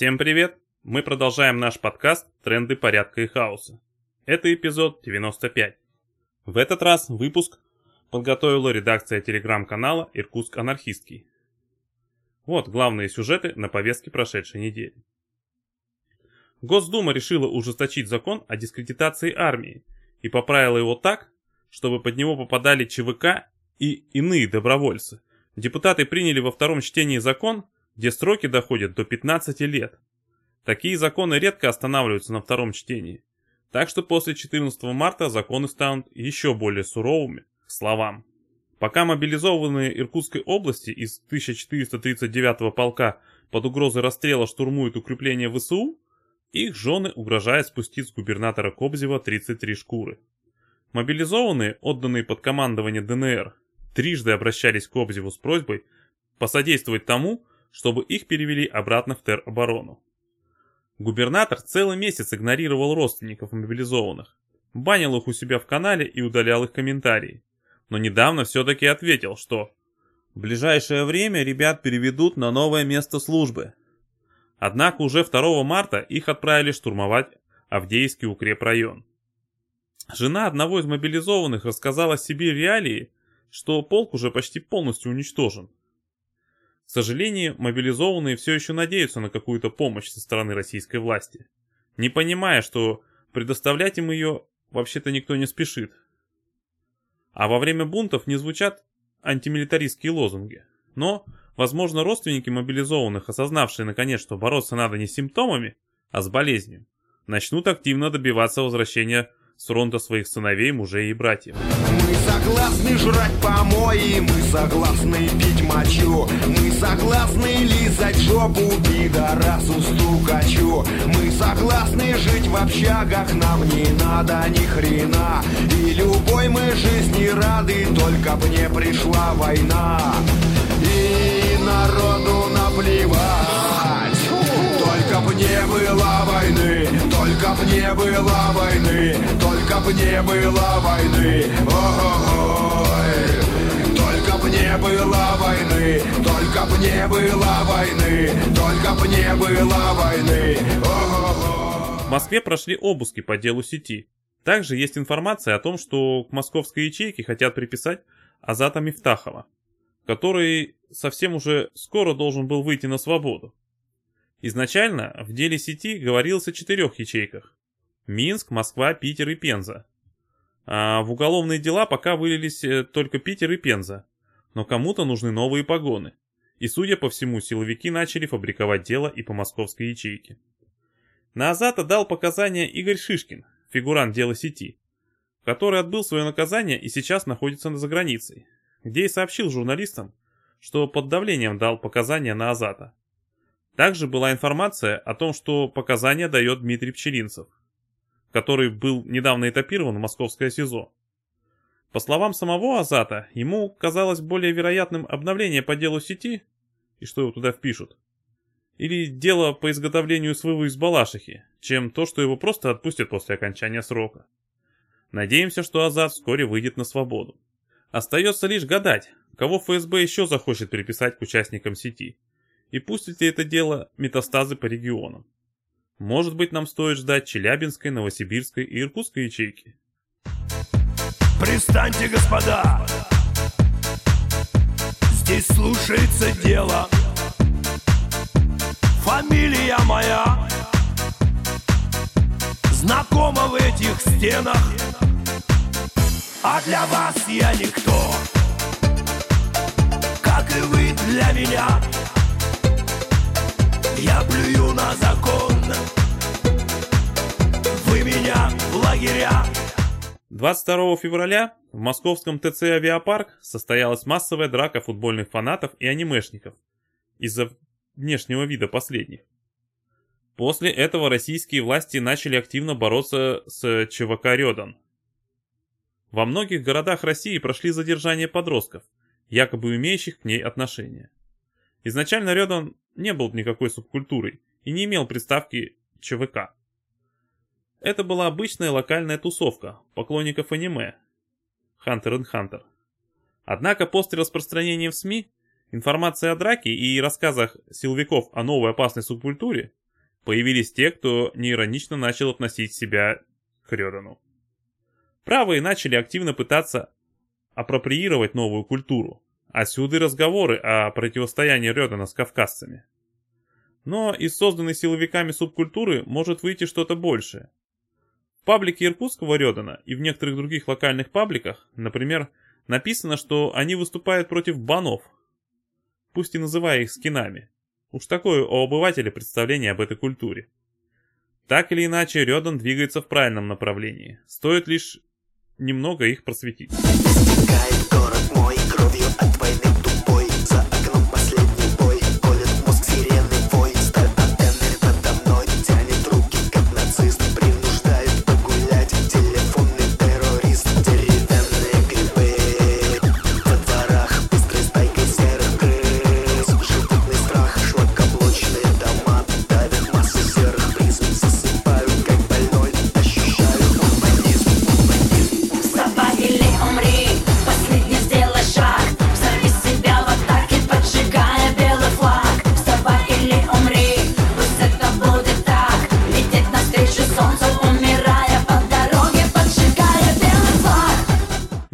Всем привет! Мы продолжаем наш подкаст «Тренды порядка и хаоса». Это эпизод 95. В этот раз выпуск подготовила редакция телеграм-канала «Иркутск анархистский». Вот главные сюжеты на повестке прошедшей недели. Госдума решила ужесточить закон о дискредитации армии и поправила его так, чтобы под него попадали ЧВК и иные добровольцы. Депутаты приняли во втором чтении закон, где сроки доходят до 15 лет. Такие законы редко останавливаются на втором чтении. Так что после 14 марта законы станут еще более суровыми к словам. Пока мобилизованные Иркутской области из 1439 полка под угрозой расстрела штурмуют укрепления ВСУ, их жены угрожают спустить с губернатора Кобзева 33 шкуры. Мобилизованные, отданные под командование ДНР, трижды обращались к Кобзеву с просьбой посодействовать тому, чтобы их перевели обратно в тероборону. Губернатор целый месяц игнорировал родственников мобилизованных, банил их у себя в канале и удалял их комментарии. Но недавно все-таки ответил, что в ближайшее время ребят переведут на новое место службы. Однако уже 2 марта их отправили штурмовать Авдеевский укрепрайон. Жена одного из мобилизованных рассказала себе реалии, что полк уже почти полностью уничтожен. К сожалению, мобилизованные все еще надеются на какую-то помощь со стороны российской власти, не понимая, что предоставлять им ее вообще-то никто не спешит. А во время бунтов не звучат антимилитаристские лозунги. Но, возможно, родственники мобилизованных, осознавшие наконец, что бороться надо не с симптомами, а с болезнью, начнут активно добиваться возвращения с фронта своих сыновей, мужей и братьев. Мы согласны жрать помои, мы согласны пить мочу, мы согласны лизать жопу пидорасу стукачу, мы согласны жить в общагах, нам не надо ни хрена, и любой мы жизни рады, только б не пришла война, и народу наплевать, б не было войны, только б не было войны, только б не было войны, ой, только б не было войны, только б не было войны, только б не было войны, ой. В Москве прошли обыски по делу сети. Также есть информация о том, что к московской ячейке хотят приписать Азата Мифтахова, который совсем уже скоро должен был выйти на свободу. Изначально в деле сети говорилось о четырех ячейках. Минск, Москва, Питер и Пенза. А в уголовные дела пока вылились э, только Питер и Пенза. Но кому-то нужны новые погоны. И, судя по всему, силовики начали фабриковать дело и по московской ячейке. На Азата дал показания Игорь Шишкин, фигурант дела сети, который отбыл свое наказание и сейчас находится за границей, где и сообщил журналистам, что под давлением дал показания на Азата. Также была информация о том, что показания дает Дмитрий Пчелинцев, который был недавно этапирован в московское СИЗО. По словам самого Азата, ему казалось более вероятным обновление по делу сети, и что его туда впишут, или дело по изготовлению СВВ из Балашихи, чем то, что его просто отпустят после окончания срока. Надеемся, что Азат вскоре выйдет на свободу. Остается лишь гадать, кого ФСБ еще захочет приписать к участникам сети – и пустит ли это дело метастазы по регионам. Может быть, нам стоит ждать Челябинской, Новосибирской и Иркутской ячейки. Пристаньте, господа! Здесь слушается дело. Фамилия моя знакома в этих стенах. А для вас я никто, как и вы для меня. 22 февраля в московском ТЦ «Авиапарк» состоялась массовая драка футбольных фанатов и анимешников из-за внешнего вида последних. После этого российские власти начали активно бороться с ЧВК «Рёдан». Во многих городах России прошли задержания подростков, якобы имеющих к ней отношение. Изначально Рёдан не был никакой субкультурой и не имел приставки ЧВК. Это была обычная локальная тусовка поклонников аниме Hunter x Hunter. Однако после распространения в СМИ информация о драке и рассказах силовиков о новой опасной субкультуре Появились те, кто неиронично начал относить себя к Рёдану. Правые начали активно пытаться апроприировать новую культуру. Отсюда и разговоры о противостоянии Рёдана с кавказцами. Но из созданной силовиками субкультуры может выйти что-то большее. В паблике иркутского Рёдана и в некоторых других локальных пабликах, например, написано, что они выступают против банов, пусть и называя их скинами. Уж такое у обывателя представление об этой культуре. Так или иначе, Рёдан двигается в правильном направлении. Стоит лишь немного их просветить. Город мой кровью от войны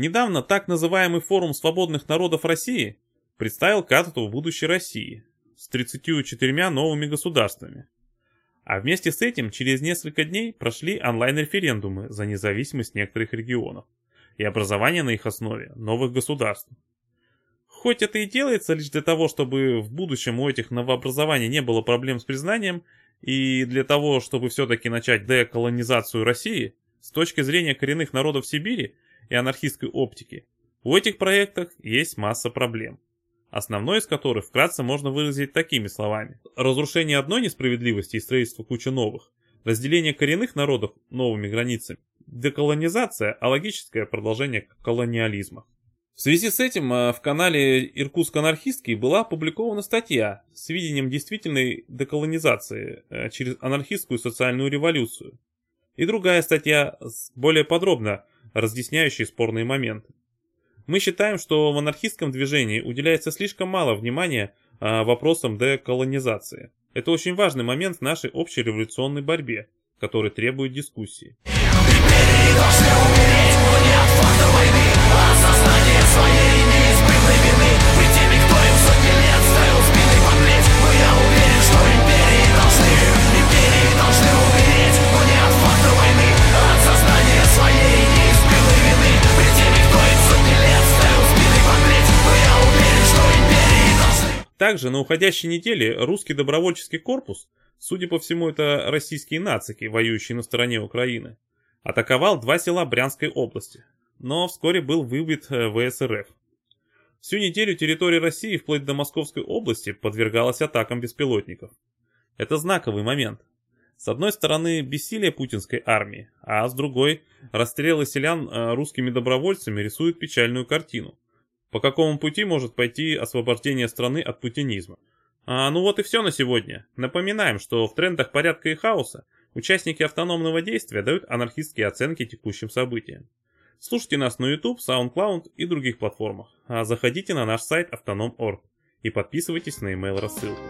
Недавно так называемый форум свободных народов России представил карту будущей России с 34 новыми государствами. А вместе с этим через несколько дней прошли онлайн-референдумы за независимость некоторых регионов и образование на их основе новых государств. Хоть это и делается лишь для того, чтобы в будущем у этих новообразований не было проблем с признанием, и для того, чтобы все-таки начать деколонизацию России, с точки зрения коренных народов Сибири и анархистской оптики, у этих проектов есть масса проблем. Основной из которых вкратце можно выразить такими словами. Разрушение одной несправедливости и строительство кучи новых, разделение коренных народов новыми границами, деколонизация, а логическое продолжение колониализма. В связи с этим э, в канале Иркутск-анархистский была опубликована статья с видением действительной деколонизации э, через анархистскую социальную революцию. И другая статья, более подробно разъясняющей спорные моменты. Мы считаем, что в анархистском движении уделяется слишком мало внимания а, вопросам деколонизации. Это очень важный момент в нашей общей революционной борьбе, который требует дискуссии. Также на уходящей неделе русский добровольческий корпус, судя по всему это российские нацики, воюющие на стороне Украины, атаковал два села Брянской области, но вскоре был выбит э, ВСРФ. Всю неделю территория России вплоть до Московской области подвергалась атакам беспилотников. Это знаковый момент. С одной стороны бессилие путинской армии, а с другой расстрелы селян э, русскими добровольцами рисуют печальную картину. По какому пути может пойти освобождение страны от путинизма? А, ну вот и все на сегодня. Напоминаем, что в трендах порядка и хаоса участники автономного действия дают анархистские оценки текущим событиям. Слушайте нас на YouTube, SoundCloud и других платформах. А заходите на наш сайт autonom.org и подписывайтесь на email рассылку.